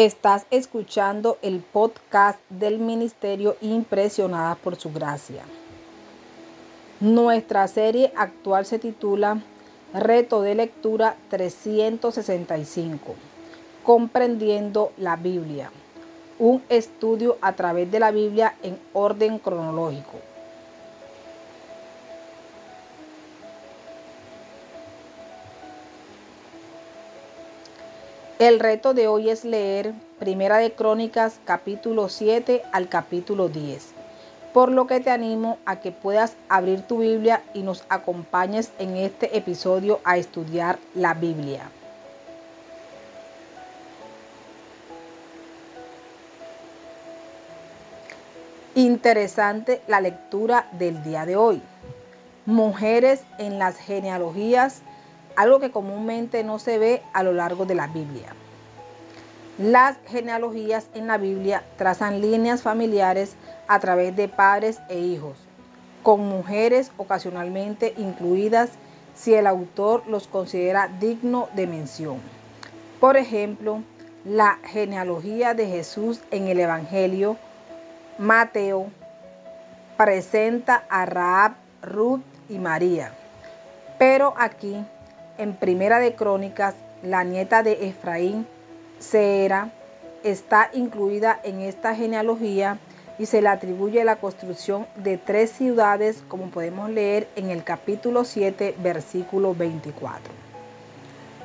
Estás escuchando el podcast del Ministerio Impresionada por Su Gracia. Nuestra serie actual se titula Reto de Lectura 365, Comprendiendo la Biblia. Un estudio a través de la Biblia en orden cronológico. El reto de hoy es leer Primera de Crónicas capítulo 7 al capítulo 10, por lo que te animo a que puedas abrir tu Biblia y nos acompañes en este episodio a estudiar la Biblia. Interesante la lectura del día de hoy. Mujeres en las genealogías algo que comúnmente no se ve a lo largo de la Biblia. Las genealogías en la Biblia trazan líneas familiares a través de padres e hijos, con mujeres ocasionalmente incluidas si el autor los considera digno de mención. Por ejemplo, la genealogía de Jesús en el Evangelio Mateo presenta a Raab, Ruth y María. Pero aquí en Primera de Crónicas, la nieta de Efraín, Seera, está incluida en esta genealogía y se le atribuye la construcción de tres ciudades, como podemos leer en el capítulo 7, versículo 24.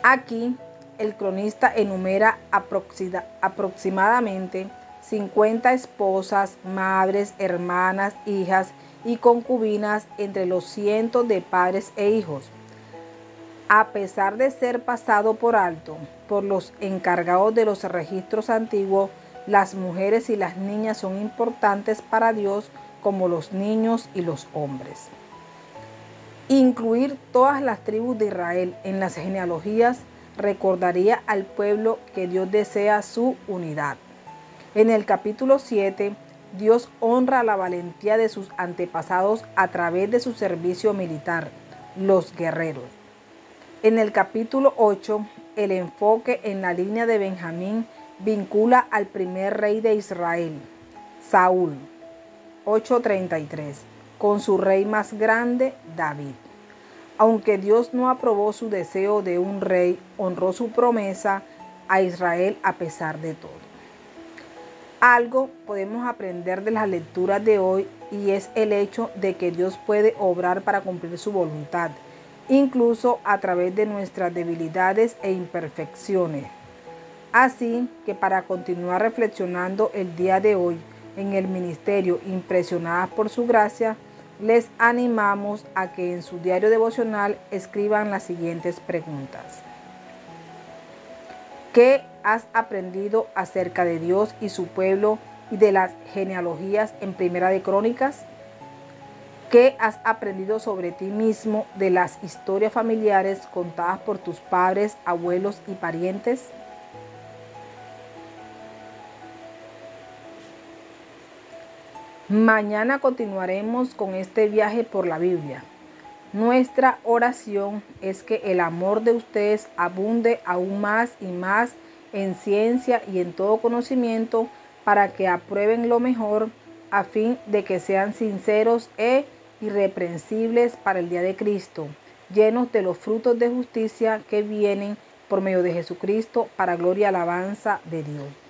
Aquí, el cronista enumera aproximadamente 50 esposas, madres, hermanas, hijas y concubinas entre los cientos de padres e hijos a pesar de ser pasado por alto por los encargados de los registros antiguos, las mujeres y las niñas son importantes para Dios como los niños y los hombres. Incluir todas las tribus de Israel en las genealogías recordaría al pueblo que Dios desea su unidad. En el capítulo 7, Dios honra la valentía de sus antepasados a través de su servicio militar, los guerreros. En el capítulo 8, el enfoque en la línea de Benjamín vincula al primer rey de Israel, Saúl, 8:33, con su rey más grande, David. Aunque Dios no aprobó su deseo de un rey, honró su promesa a Israel a pesar de todo. Algo podemos aprender de las lecturas de hoy y es el hecho de que Dios puede obrar para cumplir su voluntad incluso a través de nuestras debilidades e imperfecciones. Así que para continuar reflexionando el día de hoy en el ministerio impresionadas por su gracia, les animamos a que en su diario devocional escriban las siguientes preguntas. ¿Qué has aprendido acerca de Dios y su pueblo y de las genealogías en Primera de Crónicas? ¿Qué has aprendido sobre ti mismo de las historias familiares contadas por tus padres, abuelos y parientes? Mañana continuaremos con este viaje por la Biblia. Nuestra oración es que el amor de ustedes abunde aún más y más en ciencia y en todo conocimiento para que aprueben lo mejor a fin de que sean sinceros e irreprensibles para el día de Cristo, llenos de los frutos de justicia que vienen por medio de Jesucristo para gloria y alabanza de Dios.